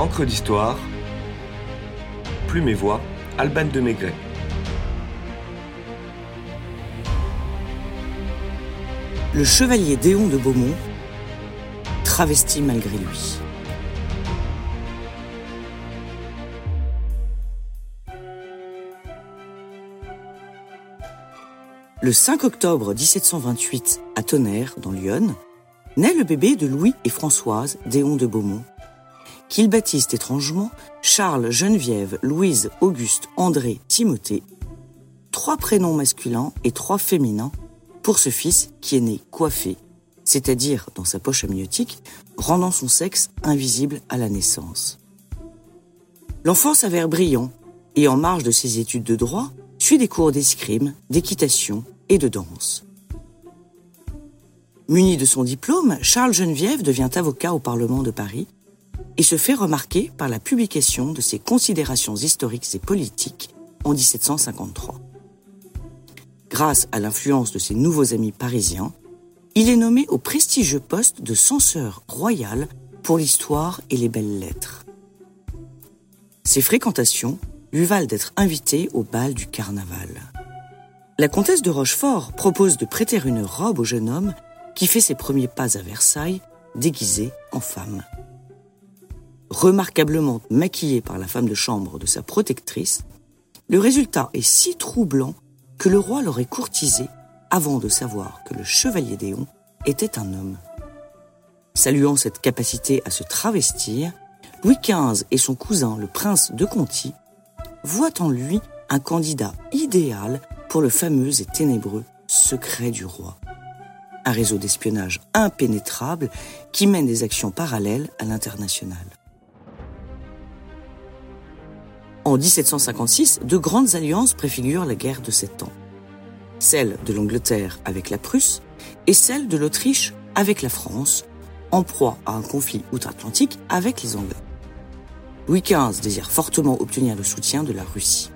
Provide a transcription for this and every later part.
Encre d'histoire, Plume et Voix, Alban de Maigret. Le chevalier Déon de Beaumont, travesti malgré lui. Le 5 octobre 1728, à Tonnerre, dans l'Yonne, naît le bébé de Louis et Françoise Déon de Beaumont, qu'ils baptisent étrangement Charles, Geneviève, Louise, Auguste, André, Timothée, trois prénoms masculins et trois féminins pour ce fils qui est né coiffé, c'est-à-dire dans sa poche amniotique, rendant son sexe invisible à la naissance. L'enfant s'avère brillant et en marge de ses études de droit, suit des cours d'escrime, d'équitation et de danse. Muni de son diplôme, Charles Geneviève devient avocat au Parlement de Paris et se fait remarquer par la publication de ses considérations historiques et politiques en 1753. Grâce à l'influence de ses nouveaux amis parisiens, il est nommé au prestigieux poste de censeur royal pour l'histoire et les belles lettres. Ses fréquentations lui valent d'être invité au bal du carnaval. La comtesse de Rochefort propose de prêter une robe au jeune homme qui fait ses premiers pas à Versailles, déguisé en femme. Remarquablement maquillé par la femme de chambre de sa protectrice, le résultat est si troublant que le roi l'aurait courtisé avant de savoir que le chevalier d'Éon était un homme. Saluant cette capacité à se travestir, Louis XV et son cousin, le prince de Conti, voit en lui un candidat idéal pour le fameux et ténébreux secret du roi. Un réseau d'espionnage impénétrable qui mène des actions parallèles à l'international. En 1756, de grandes alliances préfigurent la guerre de Sept Ans. Celle de l'Angleterre avec la Prusse et celle de l'Autriche avec la France, en proie à un conflit outre-Atlantique avec les Anglais. Louis XV désire fortement obtenir le soutien de la Russie.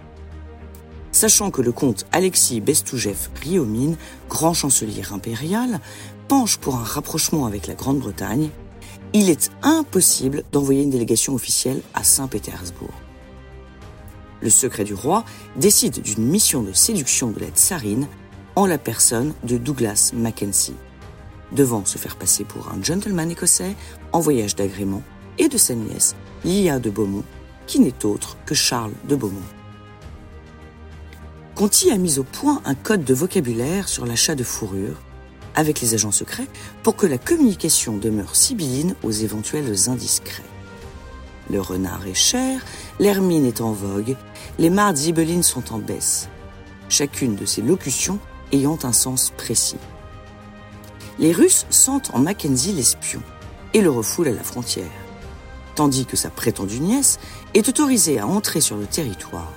Sachant que le comte Alexis Bestoujev Riomine, grand chancelier impérial, penche pour un rapprochement avec la Grande-Bretagne, il est impossible d'envoyer une délégation officielle à Saint-Pétersbourg. Le secret du roi décide d'une mission de séduction de la tsarine en la personne de Douglas Mackenzie, devant se faire passer pour un gentleman écossais en voyage d'agrément et de sa nièce Lia de Beaumont, qui n'est autre que Charles de Beaumont. Conti a mis au point un code de vocabulaire sur l'achat de fourrure avec les agents secrets pour que la communication demeure sibylline aux éventuels indiscrets. Le renard est cher, l'hermine est en vogue, les mardes zibelines sont en baisse, chacune de ces locutions ayant un sens précis. Les Russes sentent en Mackenzie l'espion et le refoulent à la frontière tandis que sa prétendue nièce est autorisée à entrer sur le territoire.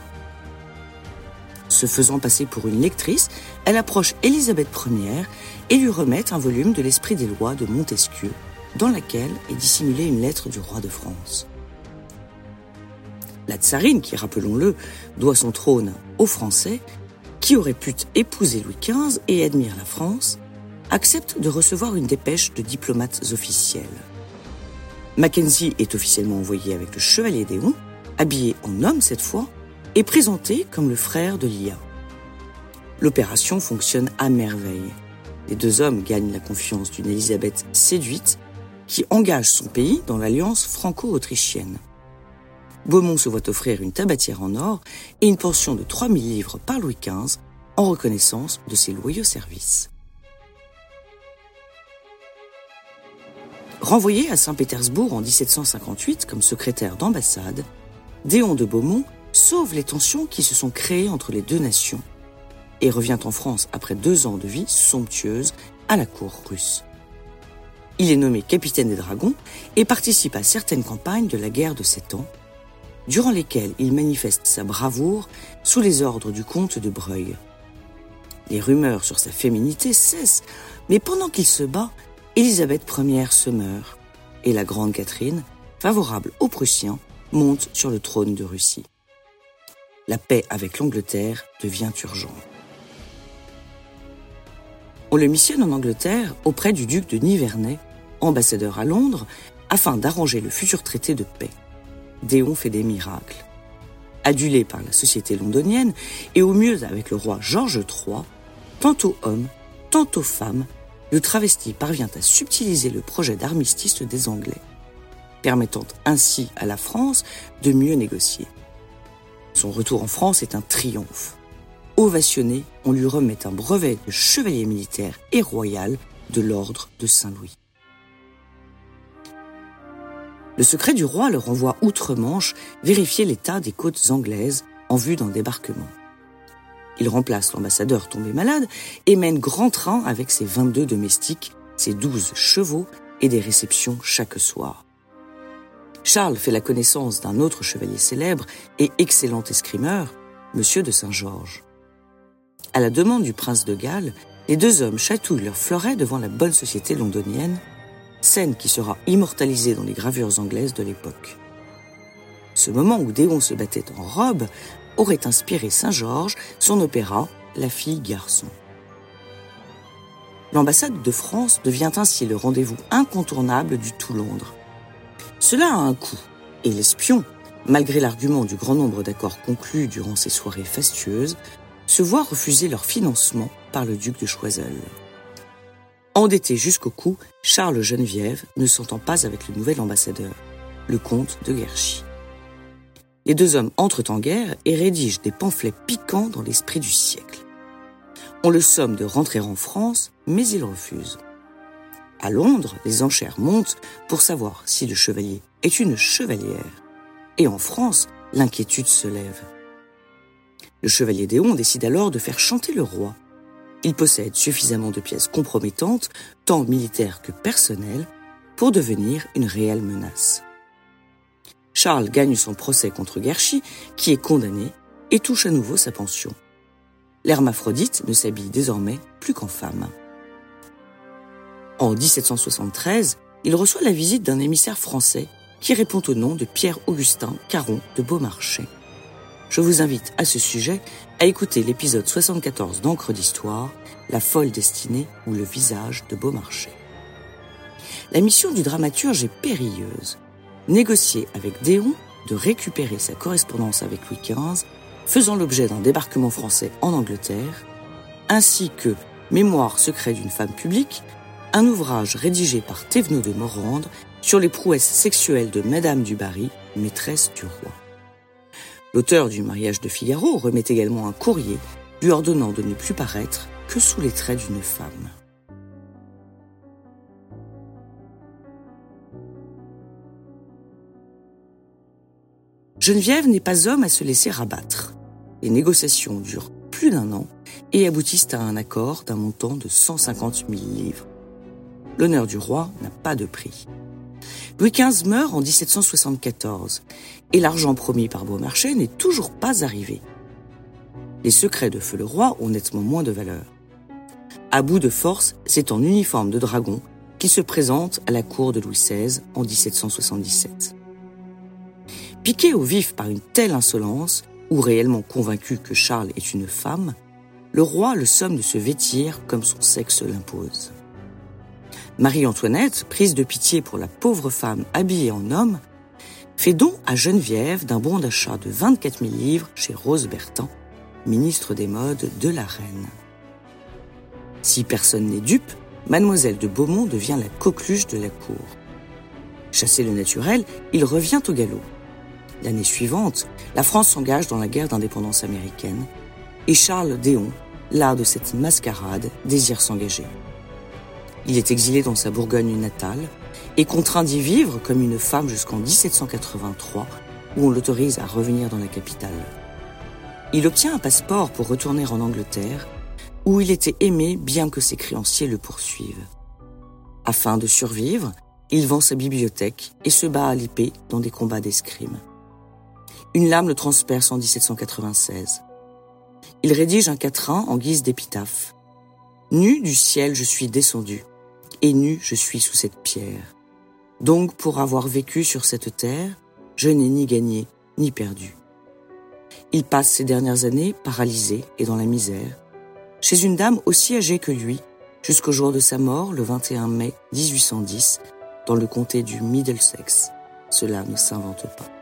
Se faisant passer pour une lectrice, elle approche Élisabeth Ier et lui remet un volume de l'Esprit des lois de Montesquieu, dans laquelle est dissimulée une lettre du roi de France. La tsarine, qui, rappelons-le, doit son trône aux Français, qui auraient pu épouser Louis XV et admire la France, accepte de recevoir une dépêche de diplomates officiels. Mackenzie est officiellement envoyé avec le chevalier d'Éon, habillé en homme cette fois, et présenté comme le frère de Lia. L'opération fonctionne à merveille. Les deux hommes gagnent la confiance d'une Élisabeth séduite qui engage son pays dans l'alliance franco-autrichienne. Beaumont se voit offrir une tabatière en or et une pension de 3000 livres par Louis XV en reconnaissance de ses loyaux services. Renvoyé à Saint-Pétersbourg en 1758 comme secrétaire d'ambassade, Déon de Beaumont sauve les tensions qui se sont créées entre les deux nations et revient en France après deux ans de vie somptueuse à la cour russe. Il est nommé capitaine des dragons et participe à certaines campagnes de la guerre de Sept Ans, durant lesquelles il manifeste sa bravoure sous les ordres du comte de Breuil. Les rumeurs sur sa féminité cessent, mais pendant qu'il se bat, Élisabeth Ier se meurt et la grande Catherine, favorable aux Prussiens, monte sur le trône de Russie. La paix avec l'Angleterre devient urgente. On le missionne en Angleterre auprès du duc de Nivernais, ambassadeur à Londres, afin d'arranger le futur traité de paix. Déon fait des miracles. Adulé par la société londonienne et au mieux avec le roi George III, tantôt homme, tantôt femme, le travesti parvient à subtiliser le projet d'armistice des Anglais, permettant ainsi à la France de mieux négocier. Son retour en France est un triomphe. Ovationné, on lui remet un brevet de chevalier militaire et royal de l'ordre de Saint-Louis. Le secret du roi le renvoie outre-Manche vérifier l'état des côtes anglaises en vue d'un débarquement. Il remplace l'ambassadeur tombé malade et mène grand train avec ses 22 domestiques, ses 12 chevaux et des réceptions chaque soir. Charles fait la connaissance d'un autre chevalier célèbre et excellent escrimeur, Monsieur de Saint-Georges. À la demande du prince de Galles, les deux hommes chatouillent leur fleuret devant la bonne société londonienne scène qui sera immortalisée dans les gravures anglaises de l'époque. Ce moment où Déon se battait en robe aurait inspiré Saint-Georges son opéra La fille garçon. L'ambassade de France devient ainsi le rendez-vous incontournable du tout Londres. Cela a un coût, et l'espion, malgré l'argument du grand nombre d'accords conclus durant ces soirées fastueuses, se voit refuser leur financement par le duc de Choiseul. Endetté jusqu'au cou, Charles Geneviève ne s'entend pas avec le nouvel ambassadeur, le comte de Guerchy. Les deux hommes entrent en guerre et rédigent des pamphlets piquants dans l'esprit du siècle. On le somme de rentrer en France, mais il refuse. À Londres, les enchères montent pour savoir si le chevalier est une chevalière. Et en France, l'inquiétude se lève. Le chevalier Déon décide alors de faire chanter le roi il possède suffisamment de pièces compromettantes, tant militaires que personnelles, pour devenir une réelle menace. Charles gagne son procès contre Guerchy, qui est condamné, et touche à nouveau sa pension. L'hermaphrodite ne s'habille désormais plus qu'en femme. En 1773, il reçoit la visite d'un émissaire français qui répond au nom de Pierre-Augustin Caron de Beaumarchais. Je vous invite à ce sujet à écouter l'épisode 74 d'Encre d'Histoire, La folle destinée ou le visage de Beaumarchais. La mission du dramaturge est périlleuse. Négocier avec Déon de récupérer sa correspondance avec Louis XV, faisant l'objet d'un débarquement français en Angleterre, ainsi que Mémoire secret d'une femme publique, un ouvrage rédigé par Thévenot de Morande sur les prouesses sexuelles de Madame du Barry, maîtresse du roi. L'auteur du mariage de Figaro remet également un courrier lui ordonnant de ne plus paraître que sous les traits d'une femme. Geneviève n'est pas homme à se laisser rabattre. Les négociations durent plus d'un an et aboutissent à un accord d'un montant de 150 000 livres. L'honneur du roi n'a pas de prix. Louis XV meurt en 1774 et l'argent promis par Beaumarchais n'est toujours pas arrivé. Les secrets de Feu le Roi ont nettement moins de valeur. À bout de force, c'est en uniforme de dragon qu'il se présente à la cour de Louis XVI en 1777. Piqué au vif par une telle insolence, ou réellement convaincu que Charles est une femme, le roi le somme de se vêtir comme son sexe l'impose. Marie-Antoinette, prise de pitié pour la pauvre femme habillée en homme, fait don à Geneviève d'un bon d'achat de 24 000 livres chez Rose Bertin, ministre des Modes de la Reine. Si personne n'est dupe, Mademoiselle de Beaumont devient la coqueluche de la cour. Chassé le naturel, il revient au galop. L'année suivante, la France s'engage dans la guerre d'indépendance américaine et Charles Déon, l'art de cette mascarade, désire s'engager. Il est exilé dans sa Bourgogne natale et contraint d'y vivre comme une femme jusqu'en 1783, où on l'autorise à revenir dans la capitale. Il obtient un passeport pour retourner en Angleterre, où il était aimé bien que ses créanciers le poursuivent. Afin de survivre, il vend sa bibliothèque et se bat à l'épée dans des combats d'escrime. Une lame le transperce en 1796. Il rédige un quatrain en guise d'épitaphe. Nu du ciel je suis descendu et nu je suis sous cette pierre. Donc pour avoir vécu sur cette terre, je n'ai ni gagné ni perdu. Il passe ses dernières années paralysé et dans la misère, chez une dame aussi âgée que lui, jusqu'au jour de sa mort le 21 mai 1810, dans le comté du Middlesex. Cela ne s'invente pas.